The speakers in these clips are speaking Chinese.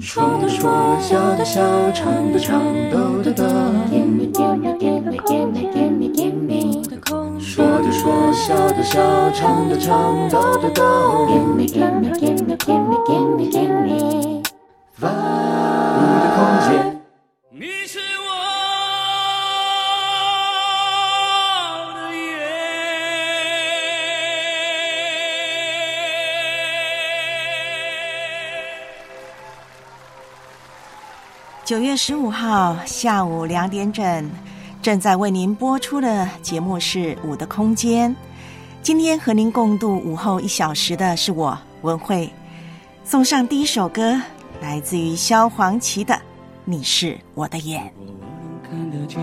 说的说，笑的笑，唱的唱，抖的逗。说的说，笑的笑，唱的唱，抖的逗。万物的空间。九月十五号下午两点整，正在为您播出的节目是《五的空间》。今天和您共度午后一小时的是我文慧，送上第一首歌，来自于萧煌奇的《你是我的眼》。如果我能看得见，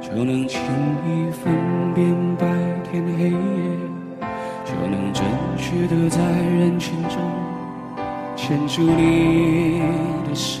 就能轻易分辨白天黑夜，就能准确的在人群中牵住你的手。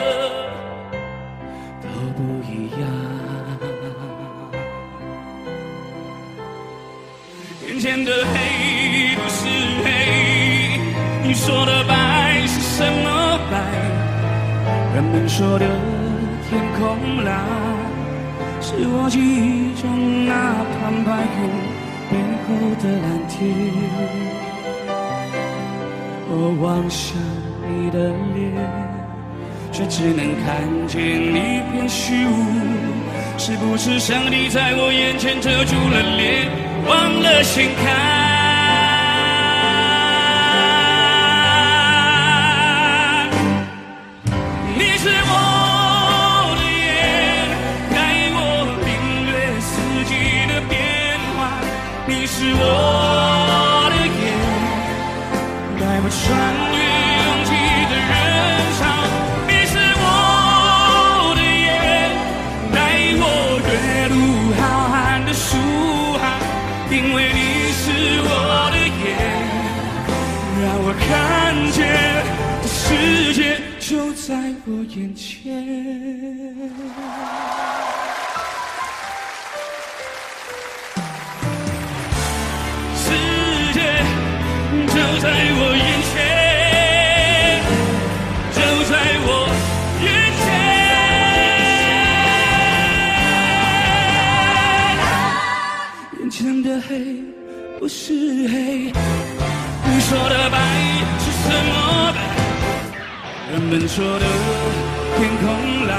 眼前的黑不是黑，你说的白是什么白？人们说的天空蓝。是我记忆中那团白云背后的蓝天。我望向你的脸，却只能看见一片虚无。是不是上帝在我眼前遮住了脸，忘了掀开？你是我的眼，带我领略四季的变化。你是我的眼，带我穿就在我眼前。世界就在我眼前，就在我眼前。眼前的黑不是黑，你说的白是什么白？们说的天空蓝，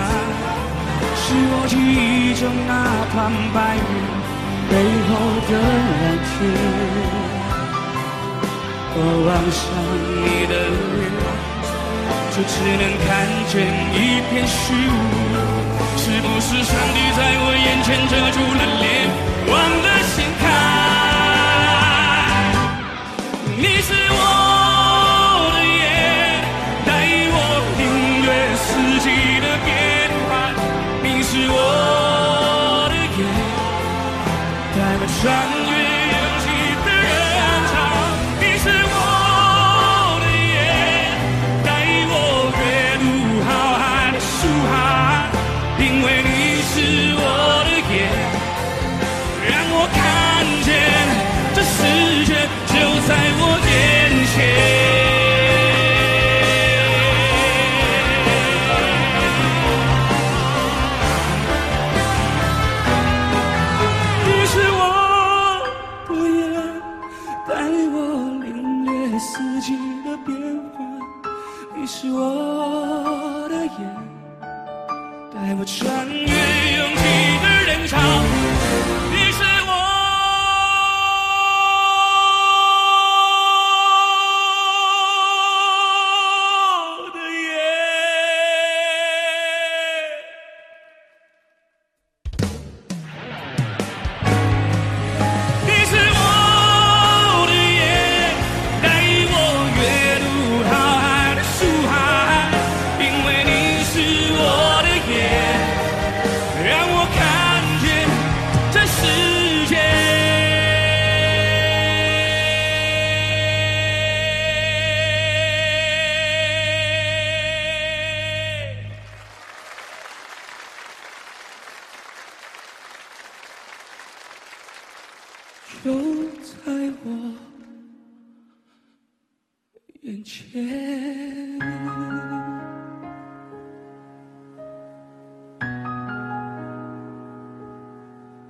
是我记忆中那团白云背后的蓝天。我望向你的脸，就只能看见一片虚无。是不是上帝在我眼前遮住了脸，忘了掀开？你是我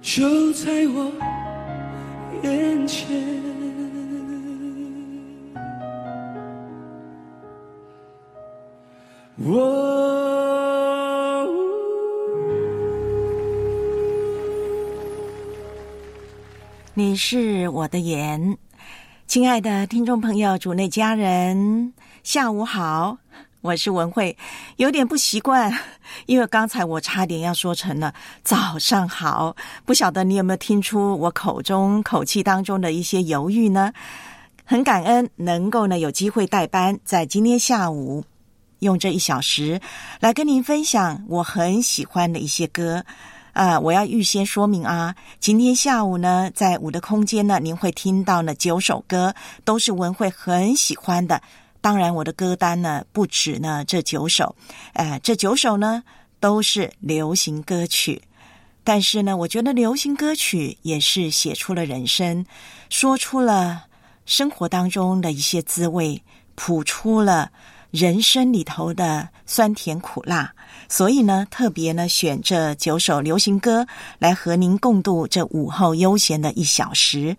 就在我眼前。我你是我的眼，亲爱的听众朋友、主内家人，下午好，我是文慧，有点不习惯，因为刚才我差点要说成了早上好，不晓得你有没有听出我口中口气当中的一些犹豫呢？很感恩能够呢有机会代班，在今天下午用这一小时来跟您分享我很喜欢的一些歌。啊、我要预先说明啊，今天下午呢，在我的空间呢，您会听到呢九首歌，都是文慧很喜欢的。当然，我的歌单呢不止呢这九首，呃，这九首呢都是流行歌曲。但是呢，我觉得流行歌曲也是写出了人生，说出了生活当中的一些滋味，谱出了人生里头的酸甜苦辣。所以呢，特别呢选这九首流行歌来和您共度这午后悠闲的一小时。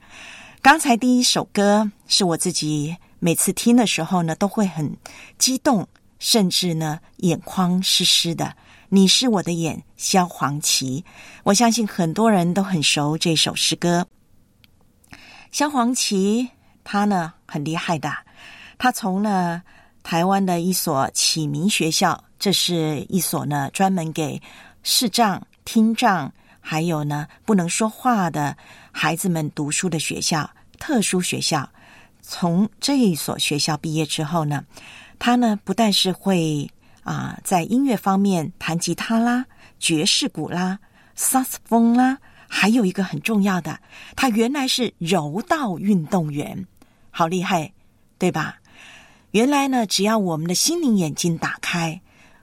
刚才第一首歌是我自己每次听的时候呢，都会很激动，甚至呢眼眶湿湿的。你是我的眼，萧煌奇。我相信很多人都很熟这首诗歌。萧煌奇他呢很厉害的，他从呢台湾的一所启明学校，这是一所呢专门给视障、听障还有呢不能说话的孩子们读书的学校，特殊学校。从这一所学校毕业之后呢，他呢不但是会啊、在音乐方面弹吉他啦、爵士鼓啦、萨斯风啦，还有一个很重要的，他原来是柔道运动员，好厉害，对吧？原来呢，只要我们的心灵眼睛打开，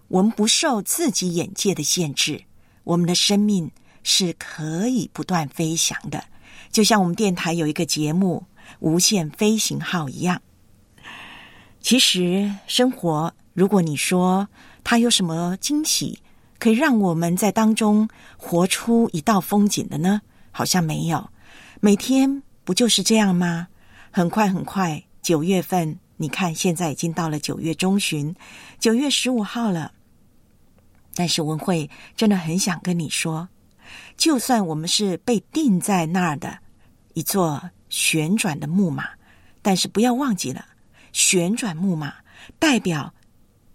我们不受自己眼界的限制，我们的生命是可以不断飞翔的，就像我们电台有一个节目《无限飞行号》一样。其实，生活如果你说它有什么惊喜，可以让我们在当中活出一道风景的呢？好像没有。每天不就是这样吗？很快很快，九月份，你看现在已经到了九月中旬，九月十五号了。但是文慧真的很想跟你说，就算我们是被定在那儿的一座旋转的木马，但是不要忘记了，旋转木马代表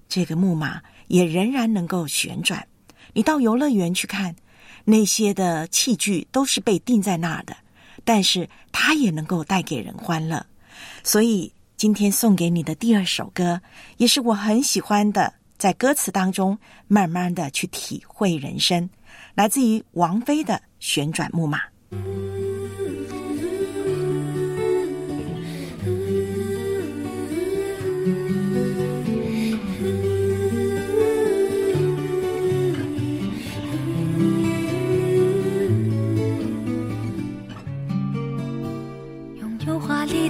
这个木马也仍然能够旋转。你到游乐园去看，那些的器具都是被定在那儿的，但是它也能够带给人欢乐。所以今天送给你的第二首歌，也是我很喜欢的，在歌词当中慢慢的去体会人生，来自于王菲的《旋转木马》。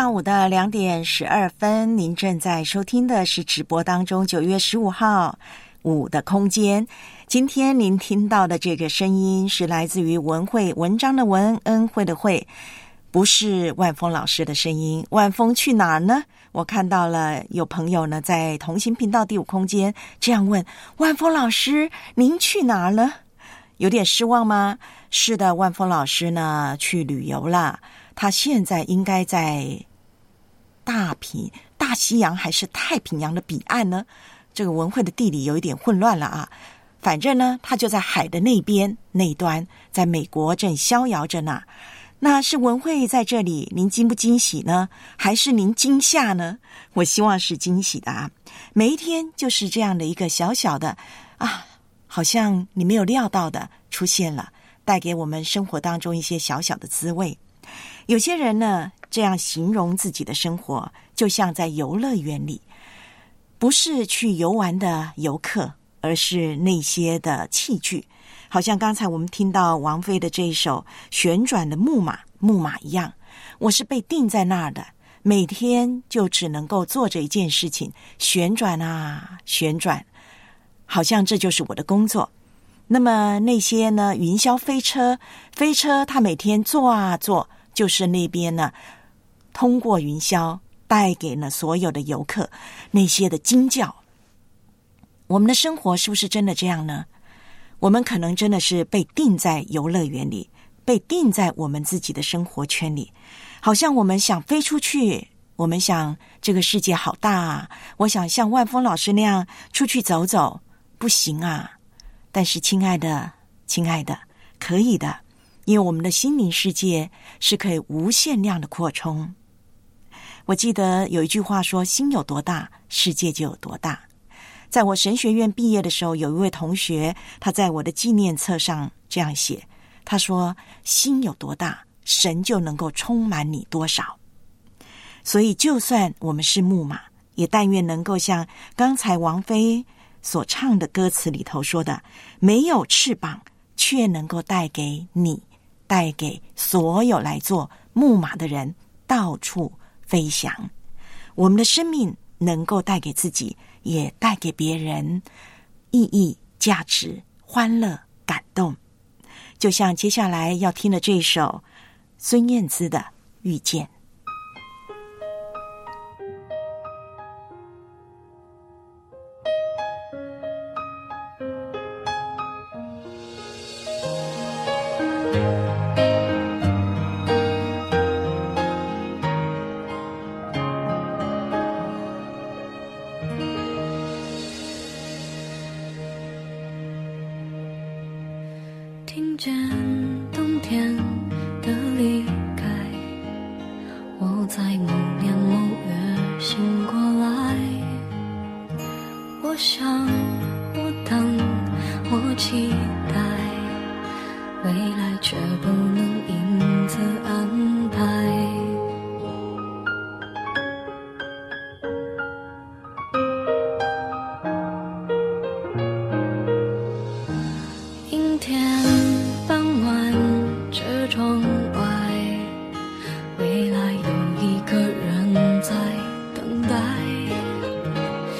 下午的两点十二分，您正在收听的是直播当中九月十五号五的空间。今天您听到的这个声音是来自于文慧文章的文恩惠的惠，不是万峰老师的声音。万峰去哪儿呢？我看到了有朋友呢在同行频道第五空间这样问：万峰老师，您去哪儿了？有点失望吗？是的，万峰老师呢去旅游了。他现在应该在大平大西洋还是太平洋的彼岸呢？这个文慧的地理有一点混乱了啊。反正呢，他就在海的那边那端，在美国正逍遥着呢。那是文慧在这里，您惊不惊喜呢？还是您惊吓呢？我希望是惊喜的啊。每一天就是这样的一个小小的啊，好像你没有料到的出现了，带给我们生活当中一些小小的滋味。有些人呢，这样形容自己的生活，就像在游乐园里，不是去游玩的游客，而是那些的器具，好像刚才我们听到王菲的这一首《旋转的木马》木马一样，我是被定在那儿的，每天就只能够做着一件事情，旋转啊旋转，好像这就是我的工作。那么那些呢，云霄飞车，飞车它每天坐啊坐。就是那边呢，通过云霄带给了所有的游客那些的惊叫。我们的生活是不是真的这样呢？我们可能真的是被定在游乐园里，被定在我们自己的生活圈里。好像我们想飞出去，我们想这个世界好大啊！我想像万峰老师那样出去走走，不行啊！但是，亲爱的，亲爱的，可以的。因为我们的心灵世界是可以无限量的扩充。我记得有一句话说：“心有多大，世界就有多大。”在我神学院毕业的时候，有一位同学他在我的纪念册上这样写：“他说，心有多大，神就能够充满你多少。”所以，就算我们是木马，也但愿能够像刚才王菲所唱的歌词里头说的：“没有翅膀，却能够带给你。”带给所有来做木马的人到处飞翔，我们的生命能够带给自己，也带给别人意义、价值、欢乐、感动。就像接下来要听的这首孙燕姿的《遇见》。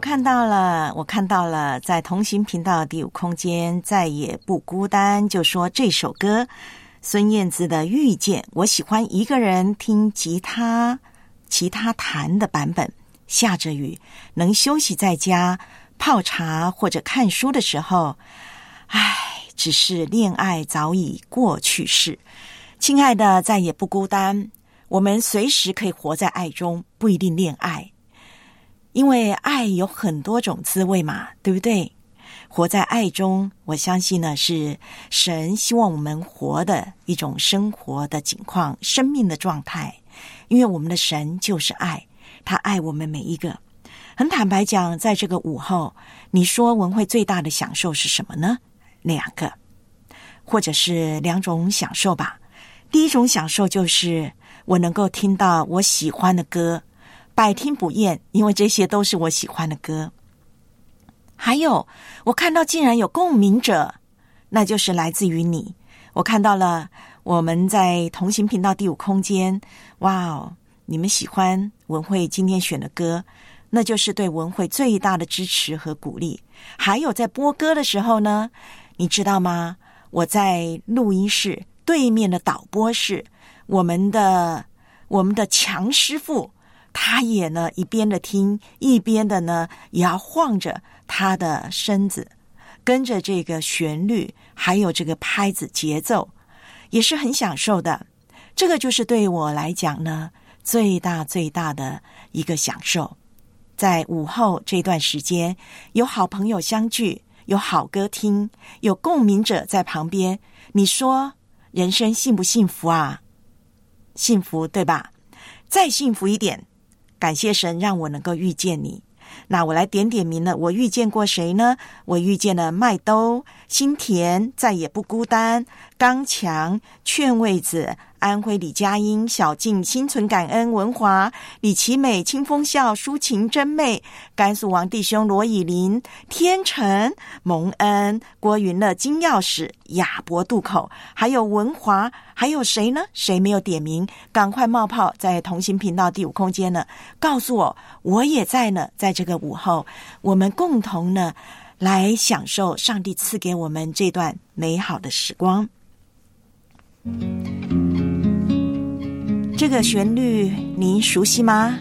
看到了，我看到了，在同行频道第五空间再也不孤单，就说这首歌孙燕姿的《遇见》，我喜欢一个人听吉他、吉他弹的版本。下着雨，能休息在家泡茶或者看书的时候，唉，只是恋爱早已过去式。亲爱的，再也不孤单，我们随时可以活在爱中，不一定恋爱。因为爱有很多种滋味嘛，对不对？活在爱中，我相信呢是神希望我们活的一种生活的景况、生命的状态。因为我们的神就是爱，他爱我们每一个。很坦白讲，在这个午后，你说文慧最大的享受是什么呢？两个，或者是两种享受吧。第一种享受就是我能够听到我喜欢的歌。百听不厌，因为这些都是我喜欢的歌。还有，我看到竟然有共鸣者，那就是来自于你。我看到了我们在同行频道第五空间，哇哦，你们喜欢文慧今天选的歌，那就是对文慧最大的支持和鼓励。还有在播歌的时候呢，你知道吗？我在录音室对面的导播室，我们的我们的强师傅。他也呢，一边的听，一边的呢，也要晃着他的身子，跟着这个旋律，还有这个拍子节奏，也是很享受的。这个就是对我来讲呢，最大最大的一个享受。在午后这段时间，有好朋友相聚，有好歌听，有共鸣者在旁边，你说人生幸不幸福啊？幸福，对吧？再幸福一点。感谢神让我能够遇见你，那我来点点名了，我遇见过谁呢？我遇见了麦兜、心田，再也不孤单，刚强、劝位子。安徽李佳音、小静心存感恩、文华、李奇美、清风笑、抒情真媚、甘肃王弟兄罗以林、天成、蒙恩、郭云乐、金钥匙、亚伯渡口，还有文华，还有谁呢？谁没有点名？赶快冒泡在同心频道第五空间呢？告诉我，我也在呢。在这个午后，我们共同呢来享受上帝赐给我们这段美好的时光。这个旋律您熟悉吗？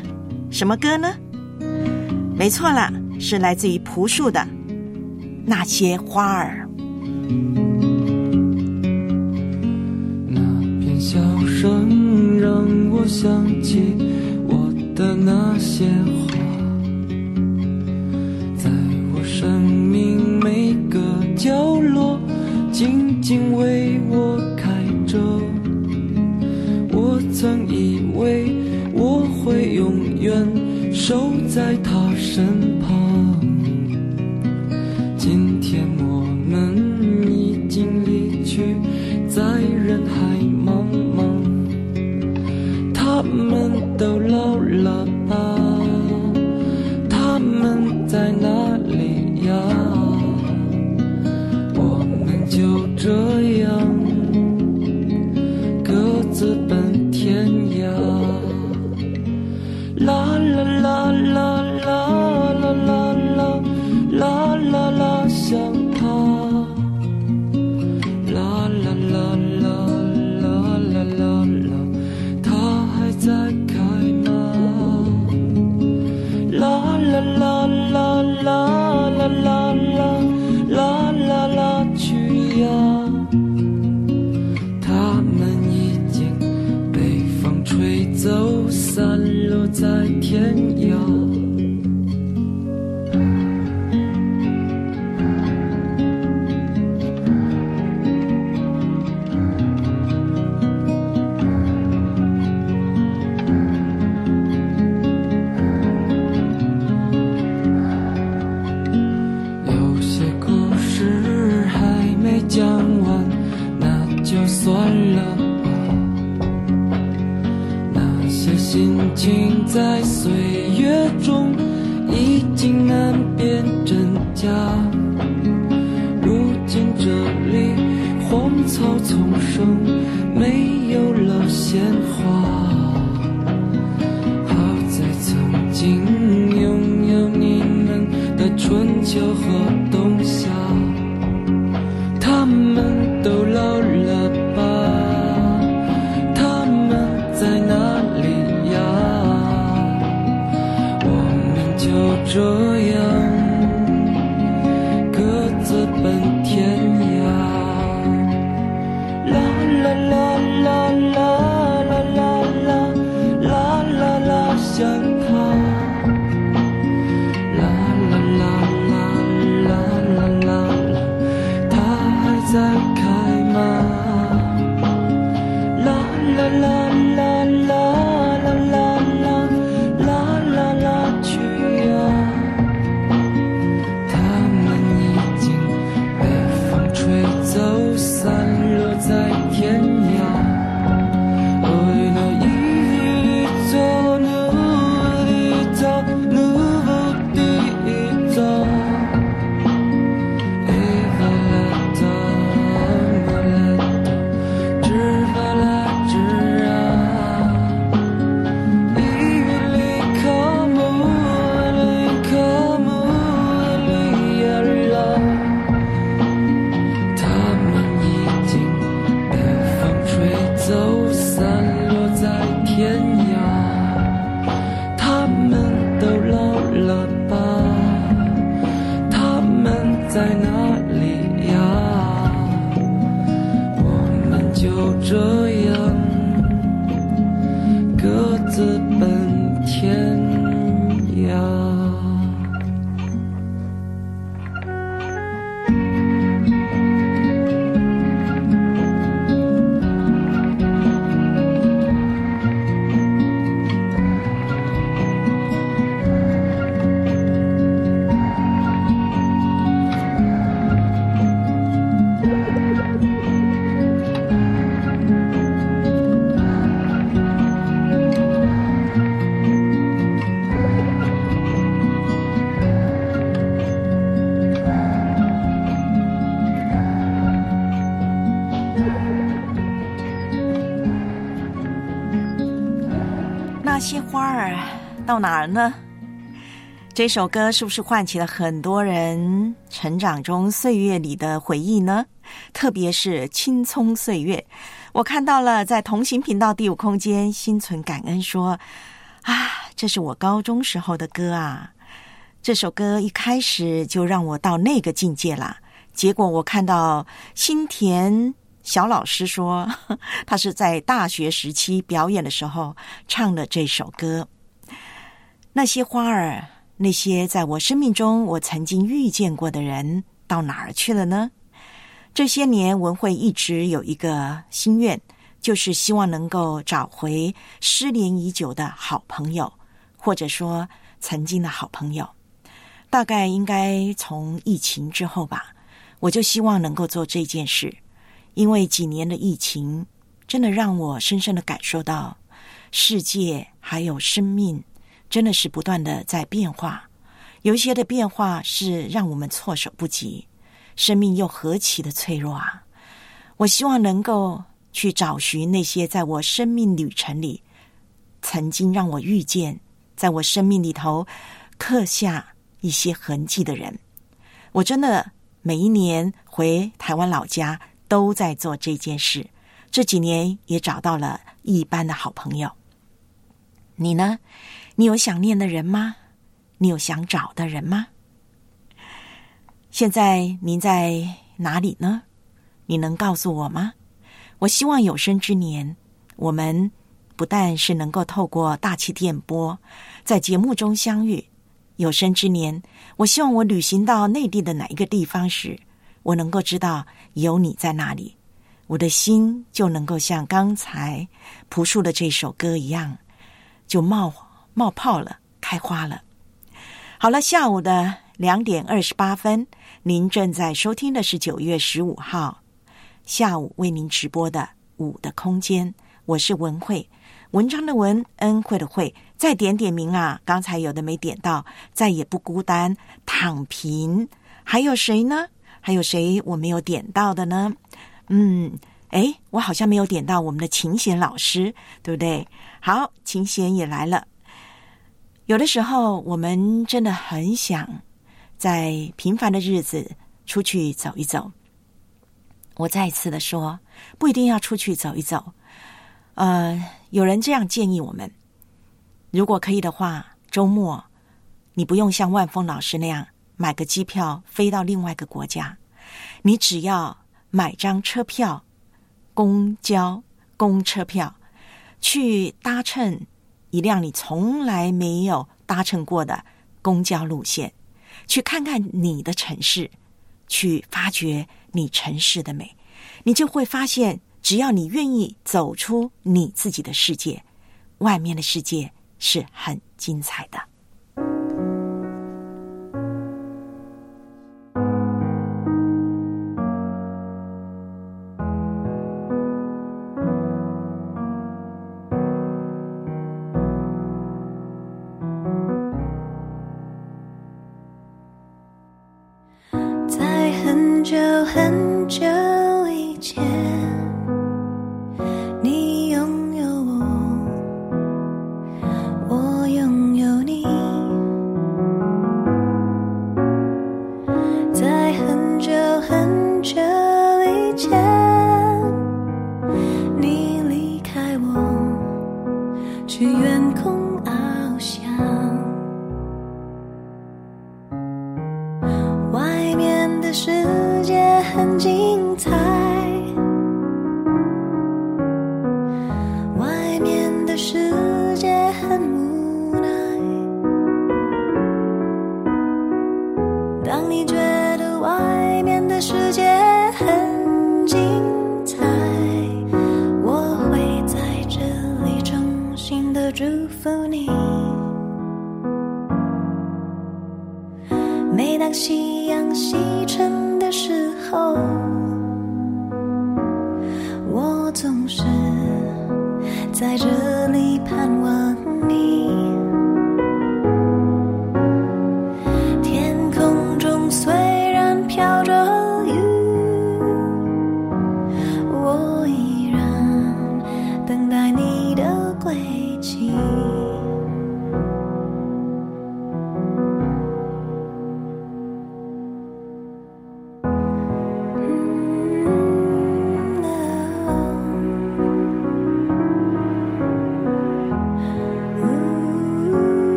什么歌呢？没错啦，是来自于朴树的《那些花儿》。那片笑声让我想起我的那些花，命每个角落，静静为我开着。我曾以为我会永远守在他身在哪儿呢？这首歌是不是唤起了很多人成长中岁月里的回忆呢？特别是青葱岁月，我看到了在同行频道第五空间心存感恩说：“啊，这是我高中时候的歌啊！这首歌一开始就让我到那个境界啦。结果我看到新田小老师说，他是在大学时期表演的时候唱的这首歌。那些花儿，那些在我生命中我曾经遇见过的人，到哪儿去了呢？”这些年，文慧一直有一个心愿，就是希望能够找回失联已久的好朋友，或者说曾经的好朋友。大概应该从疫情之后吧，我就希望能够做这件事，因为几年的疫情，真的让我深深的感受到，世界还有生命真的是不断的在变化，有一些的变化是让我们措手不及。生命又何其的脆弱啊！我希望能够去找寻那些在我生命旅程里曾经让我遇见，在我生命里头刻下一些痕迹的人。我真的每一年回台湾老家都在做这件事。这几年也找到了一般的好朋友。你呢？你有想念的人吗？你有想找的人吗？现在您在哪里呢？你能告诉我吗？我希望有生之年，我们不但是能够透过大气电波在节目中相遇。有生之年，我希望我旅行到内地的哪一个地方时，我能够知道有你在那里，我的心就能够像刚才朴树的这首歌一样，就冒冒泡了，开花了。好了，下午的两点二十八分。您正在收听的是九月十五号下午为您直播的《五的空间》，我是文慧，文章的文，恩惠的惠。再点点名啊！刚才有的没点到，再也不孤单，躺平。还有谁呢？还有谁我没有点到的呢？嗯，哎，我好像没有点到我们的琴弦老师，对不对？好，琴弦也来了。有的时候，我们真的很想。在平凡的日子出去走一走，我再一次的说，不一定要出去走一走。呃，有人这样建议我们，如果可以的话，周末你不用像万峰老师那样买个机票飞到另外一个国家，你只要买张车票，公交公车票，去搭乘一辆你从来没有搭乘过的公交路线。去看看你的城市，去发掘你城市的美，你就会发现，只要你愿意走出你自己的世界，外面的世界是很精彩的。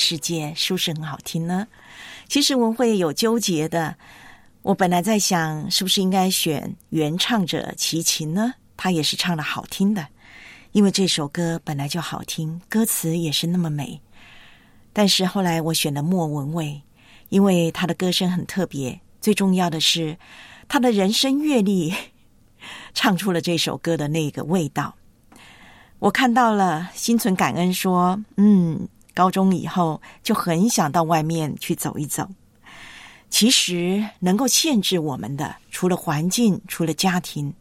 世界》是不是很好听呢？其实文慧有纠结的，我本来在想，是不是应该选原唱者齐秦呢？他也是唱的好听的，因为这首歌本来就好听，歌词也是那么美。但是后来我选了莫文蔚，因为他的歌声很特别，最重要的是他的人生阅历，唱出了这首歌的那个味道。我看到了，心存感恩，说：“嗯，高中以后就很想到外面去走一走。其实能够限制我们的，除了环境，除了家庭，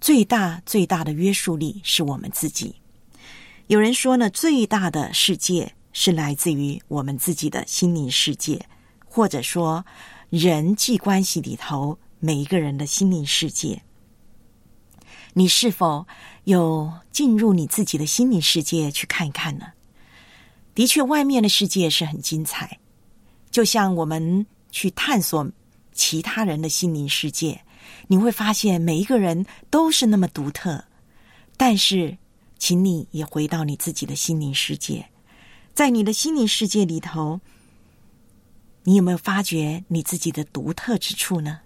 最大最大的约束力是我们自己。有人说呢，最大的世界是来自于我们自己的心灵世界，或者说人际关系里头每一个人的心灵世界。你是否？”有进入你自己的心灵世界去看一看呢？的确，外面的世界是很精彩，就像我们去探索其他人的心灵世界，你会发现每一个人都是那么独特。但是，请你也回到你自己的心灵世界，在你的心灵世界里头，你有没有发觉你自己的独特之处呢？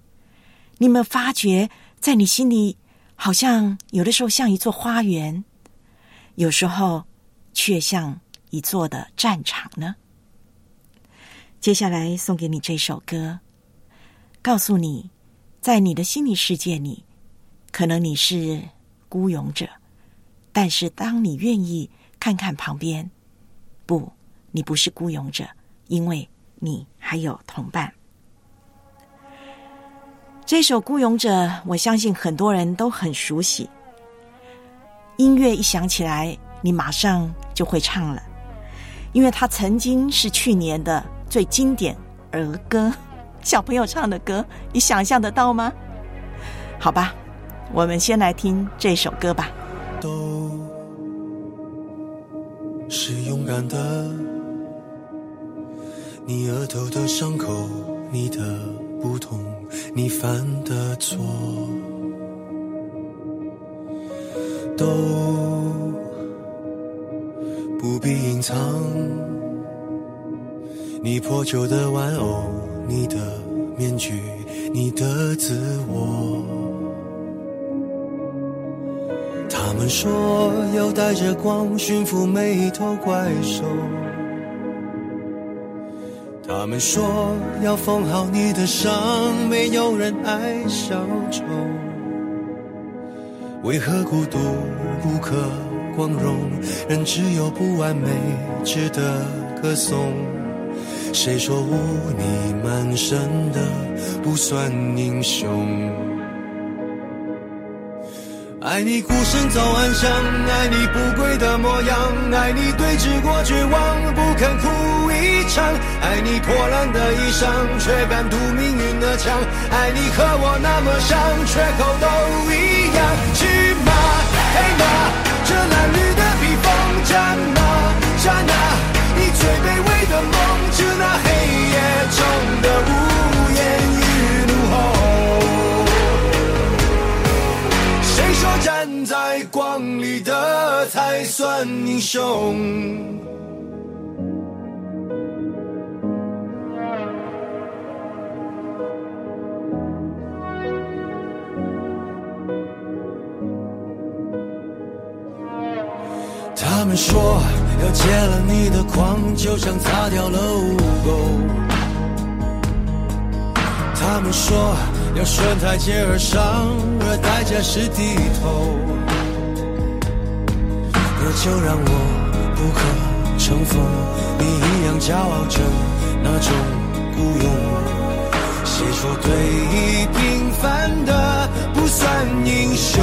你有没有发觉在你心里？好像有的时候像一座花园，有时候却像一座的战场呢。接下来送给你这首歌，告诉你，在你的心理世界里，可能你是孤勇者，但是当你愿意看看旁边，不，你不是孤勇者，因为你还有同伴。这首《孤勇者》，我相信很多人都很熟悉。音乐一响起来，你马上就会唱了，因为它曾经是去年的最经典儿歌，小朋友唱的歌，你想象得到吗？好吧，我们先来听这首歌吧。都是勇敢的，你额头的伤口，你的不同。你犯的错都不必隐藏，你破旧的玩偶，你的面具，你的自我。他们说要带着光驯服每一头怪兽。他们说要缝好你的伤，没有人爱小丑。为何孤独不可光荣？人只有不完美值得歌颂。谁说污泥满身的不算英雄？爱你孤身走暗巷，爱你不跪的模样，爱你对峙过绝望，不肯哭一场，爱你破烂的衣裳，却敢堵命运的枪，爱你和我那么像，缺口都一样。去吗？黑马，褴褛的披风，战吗？战啊！你最卑微的梦，致那黑夜中的无言与怒吼。谁说站在光里的才算英雄。他们说要戒了你的狂，就像擦掉了污垢。他们说要顺台阶而上，而代价是低头。那就让我不可乘风，你一样骄傲着那种孤勇。谁说对弈平凡的不算英雄？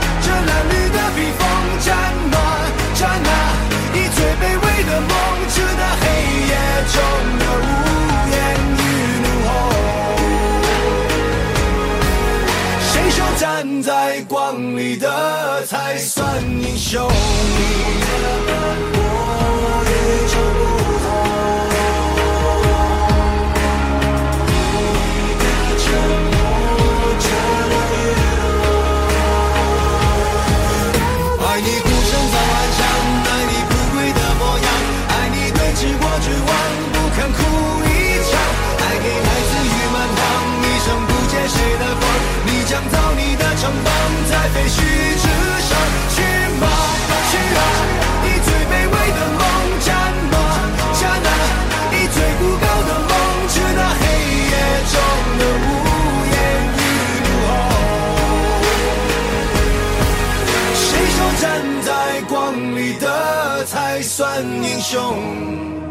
光里的才算英雄？谁说站在光里的才算英雄？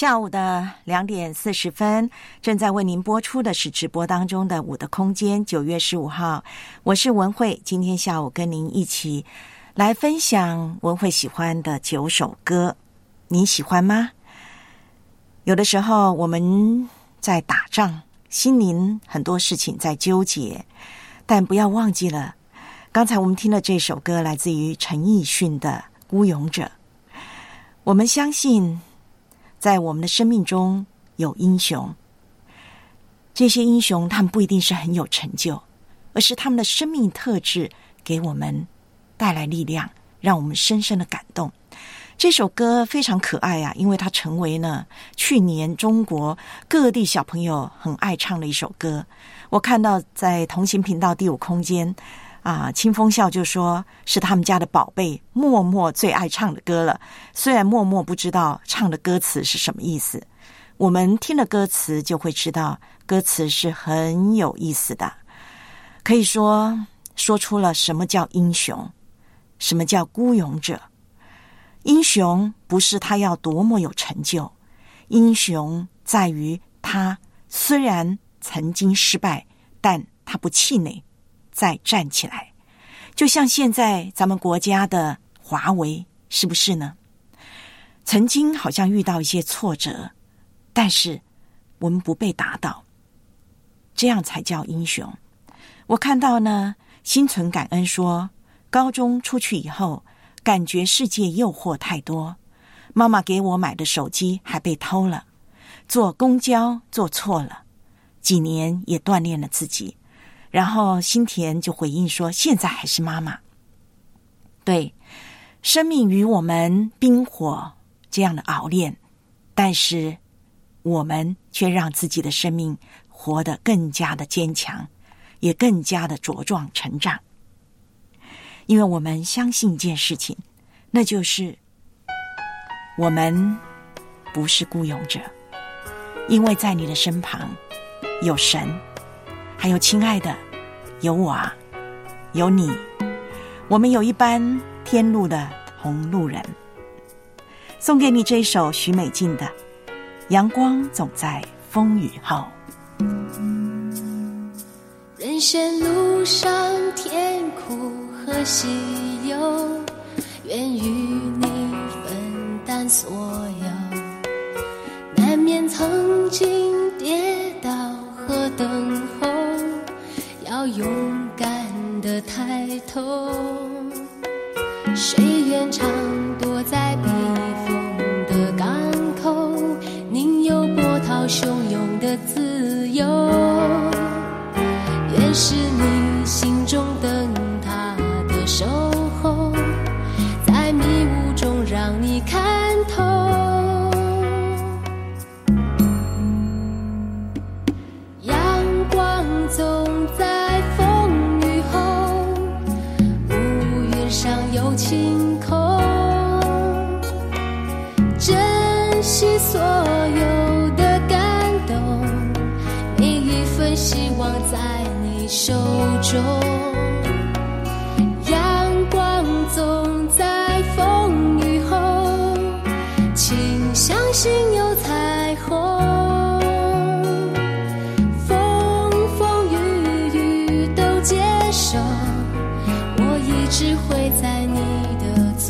下午的两点四十分，正在为您播出的是直播当中的《我的空间》。九月十五号，我是文慧，今天下午跟您一起来分享文慧喜欢的九首歌，你喜欢吗？有的时候我们在打仗，心灵很多事情在纠结，但不要忘记了，刚才我们听的这首歌来自于陈奕迅的《孤勇者》，我们相信。在我们的生命中有英雄，这些英雄他们不一定是很有成就，而是他们的生命特质给我们带来力量，让我们深深的感动。这首歌非常可爱啊，因为它成为呢去年中国各地小朋友很爱唱的一首歌。我看到在同行频道第五空间。啊，清风笑就说是他们家的宝贝默默最爱唱的歌了。虽然默默不知道唱的歌词是什么意思，我们听了歌词就会知道歌词是很有意思的。可以说说出了什么叫英雄，什么叫孤勇者。英雄不是他要多么有成就，英雄在于他虽然曾经失败，但他不气馁。再站起来，就像现在咱们国家的华为，是不是呢？曾经好像遇到一些挫折，但是我们不被打倒，这样才叫英雄。我看到呢，心存感恩说，高中出去以后，感觉世界诱惑太多，妈妈给我买的手机还被偷了，坐公交坐错了，几年也锻炼了自己。然后新田就回应说：“现在还是妈妈。对，生命与我们冰火这样的熬炼，但是我们却让自己的生命活得更加的坚强，也更加的茁壮成长。因为我们相信一件事情，那就是我们不是孤勇者，因为在你的身旁有神。”还有，亲爱的，有我啊，有你，我们有一班天路的同路人。送给你这一首许美静的《阳光总在风雨后》。人生路上甜苦和喜忧，愿与你分担所有。难免曾经跌倒和等候。要勇敢的抬头。谁愿常躲在避风的港口，宁有波涛汹涌的自由？愿是你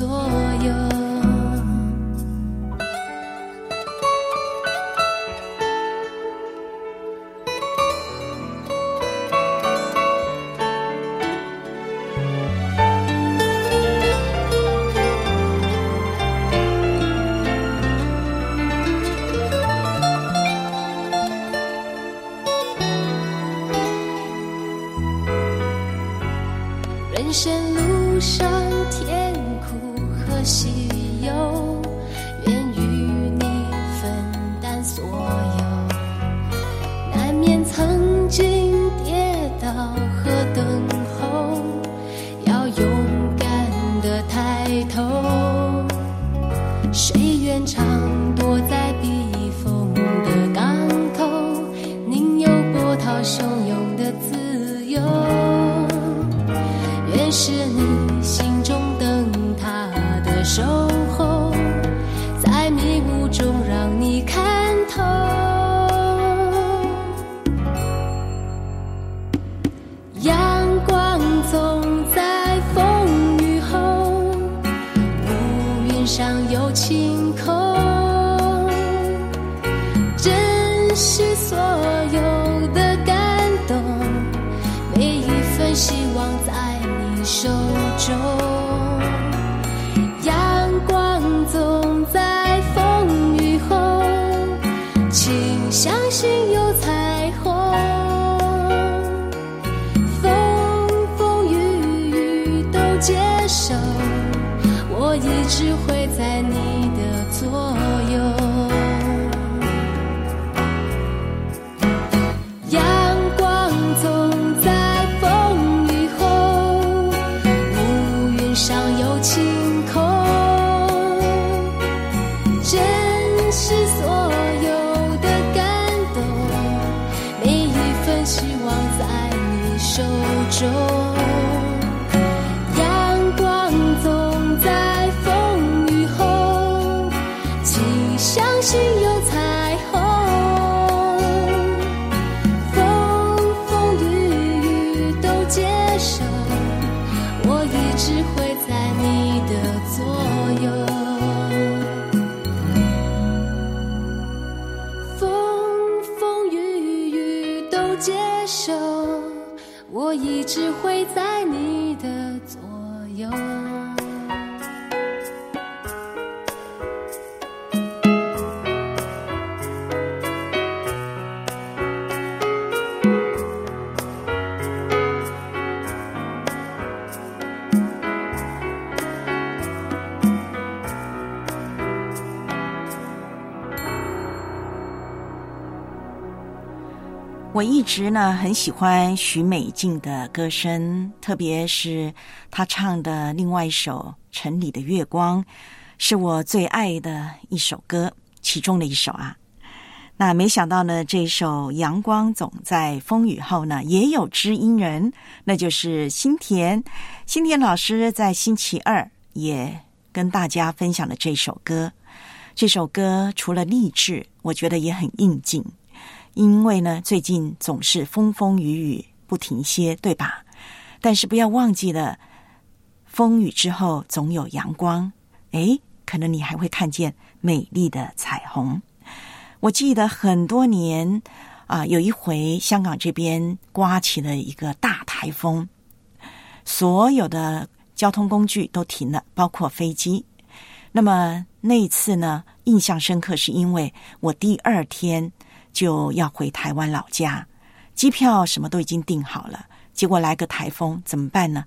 左右。人生路上苦和我一直呢很喜欢许美静的歌声，特别是她唱的另外一首《城里的月光》，是我最爱的一首歌，其中的一首啊。那没想到呢，这首《阳光总在风雨后》呢，也有知音人，那就是新田。新田老师在星期二也跟大家分享了这首歌。这首歌除了励志，我觉得也很应景。因为呢，最近总是风风雨雨不停歇，对吧？但是不要忘记了，风雨之后总有阳光。诶，可能你还会看见美丽的彩虹。我记得很多年啊，有一回香港这边刮起了一个大台风，所有的交通工具都停了，包括飞机。那么那一次呢，印象深刻，是因为我第二天就要回台湾老家，机票什么都已经订好了，结果来个台风，怎么办呢？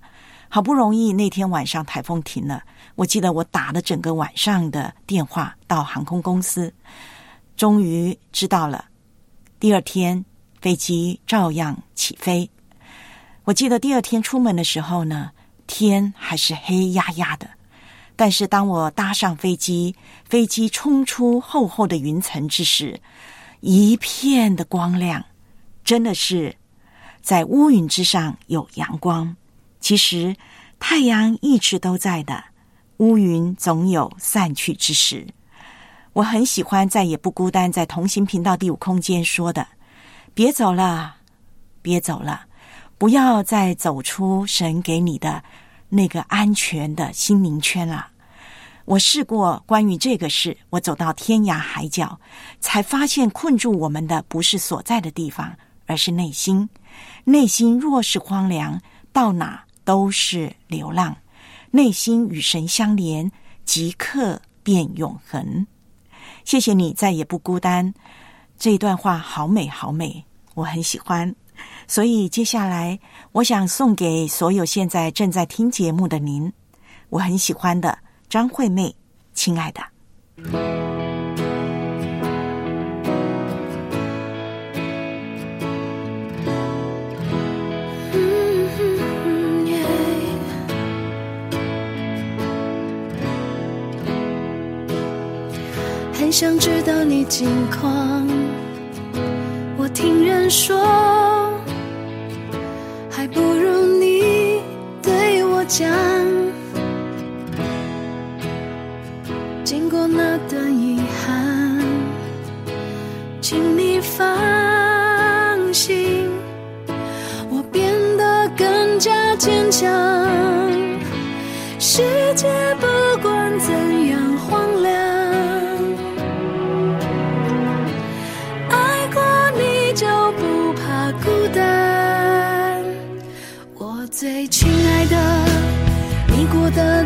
好不容易那天晚上台风停了，我记得我打了整个晚上的电话到航空公司，终于知道了。第二天飞机照样起飞。我记得第二天出门的时候呢，天还是黑压压的。但是当我搭上飞机，飞机冲出厚厚的云层之时，一片的光亮，真的是在乌云之上有阳光。其实太阳一直都在的，乌云总有散去之时。我很喜欢再也不孤单，在同行频道第五空间说的：“别走了，别走了，不要再走出神给你的。”那个安全的心灵圈了！我试过关于这个事，我走到天涯海角，才发现困住我们的不是所在的地方，而是内心。内心若是荒凉，到哪都是流浪。内心与神相连，即刻变永恒。谢谢你，再也不孤单。这段话好美，好美，我很喜欢。所以接下来，我想送给所有现在正在听节目的您，我很喜欢的张惠妹，亲爱的。很想知道你近况，我听人说。还不如你对我讲，那段遗憾，请你放心，我变得更加坚强。世界不管怎样荒凉，爱过你就不怕孤单。我最亲爱的，你过得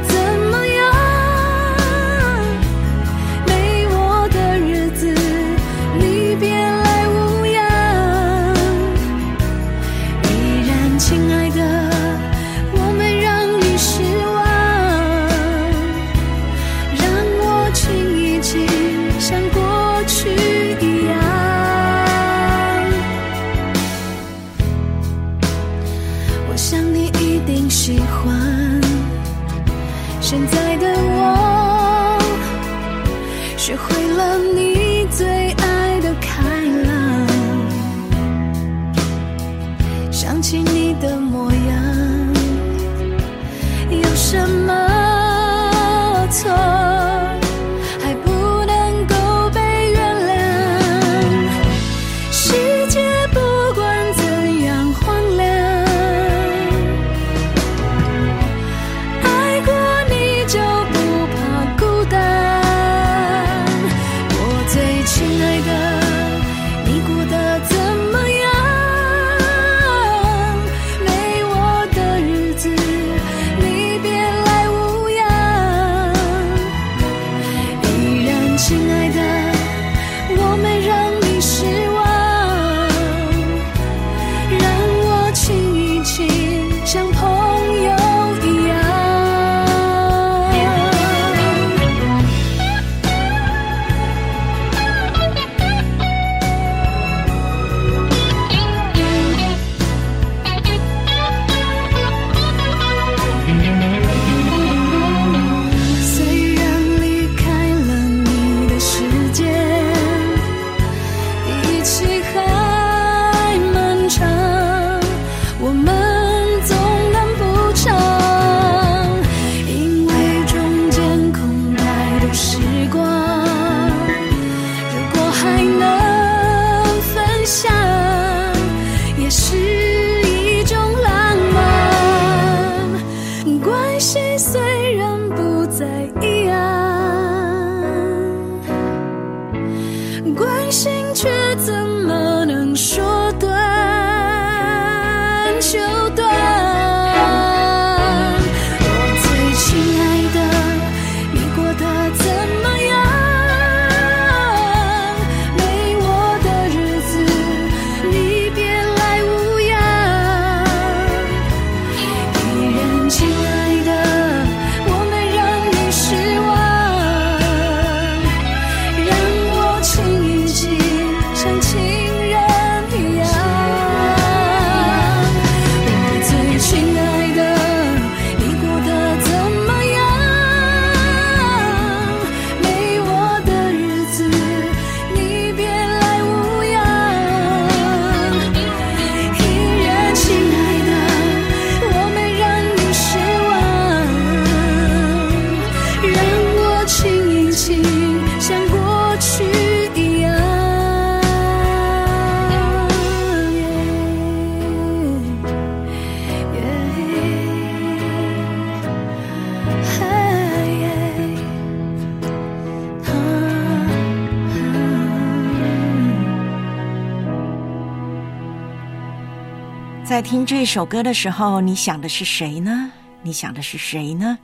在听这首歌的时候，你想的是谁呢？你想的是谁呢？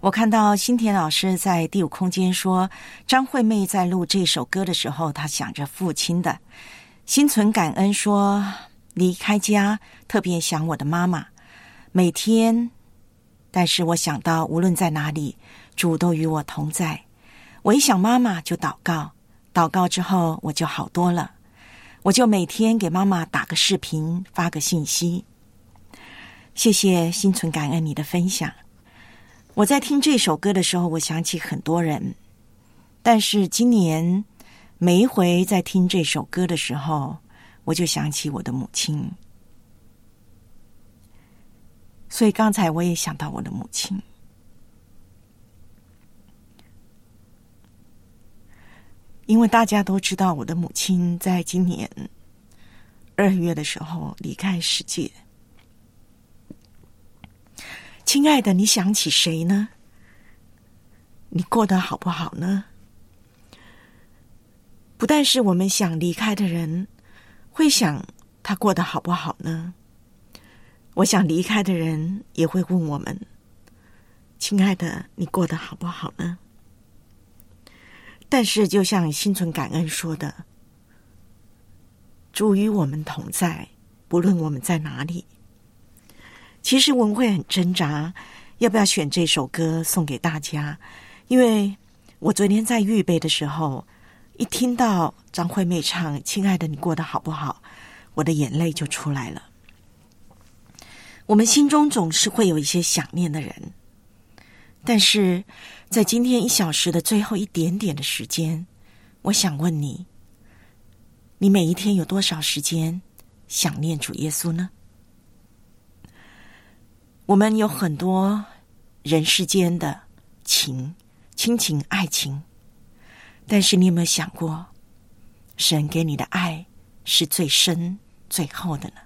我看到新田老师在第五空间说，张惠妹在录这首歌的时候，她想着父亲的，心存感恩，说离开家特别想我的妈妈，每天，但是我想到无论在哪里，主都与我同在。我一想妈妈就祷告，祷告之后我就好多了。我就每天给妈妈打个视频，发个信息。谢谢心存感恩你的分享。我在听这首歌的时候，我想起很多人，但是今年每一回在听这首歌的时候，我就想起我的母亲。所以刚才我也想到我的母亲。因为大家都知道，我的母亲在今年二月的时候离开世界。亲爱的，你想起谁呢？你过得好不好呢？不但是我们想离开的人，会想他过得好不好呢？我想离开的人也会问我们：亲爱的，你过得好不好呢？但是，就像心存感恩说的，主与我们同在，不论我们在哪里。其实我们会很挣扎，要不要选这首歌送给大家？因为我昨天在预备的时候，一听到张惠妹唱《亲爱的，你过得好不好》，我的眼泪就出来了。我们心中总是会有一些想念的人，但是。在今天一小时的最后一点点的时间，我想问你：你每一天有多少时间想念主耶稣呢？我们有很多人世间的情、亲情、爱情，但是你有没有想过，神给你的爱是最深、最厚的呢？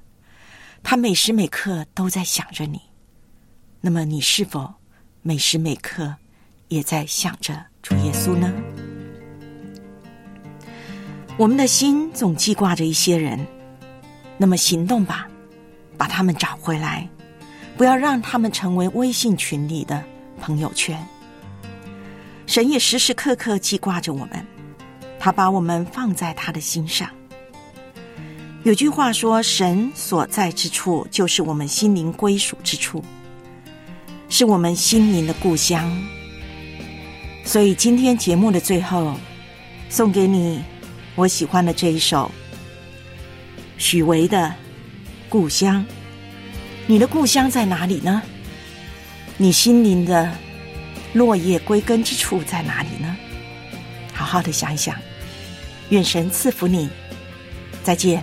他每时每刻都在想着你，那么你是否每时每刻？也在想着主耶稣呢。我们的心总记挂着一些人，那么行动吧，把他们找回来，不要让他们成为微信群里的朋友圈。神也时时刻刻记挂着我们，他把我们放在他的心上。有句话说：“神所在之处，就是我们心灵归属之处，是我们心灵的故乡。”所以今天节目的最后，送给你我喜欢的这一首许巍的《故乡》。你的故乡在哪里呢？你心灵的落叶归根之处在哪里呢？好好的想一想。愿神赐福你。再见。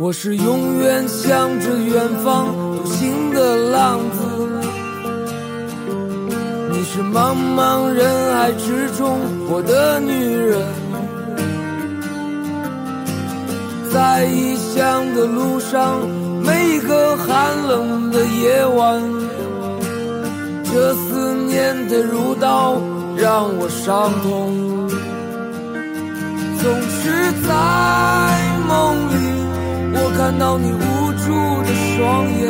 我是永远向着远方独行的浪子。你是茫茫人海之中我的女人，在异乡的路上，每一个寒冷的夜晚，这思念的如刀让我伤痛。总是在梦里，看到你无助的双眼，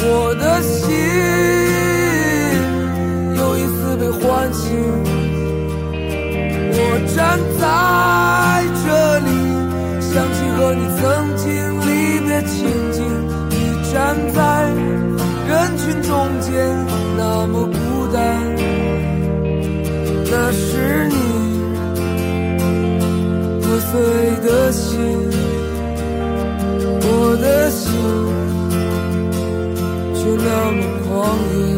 我的心又一次。被唤醒，我站在这里，想起和你曾经离别情景。你站在人群中间，那么孤单。那是你破碎的心，我的心却那么狂野。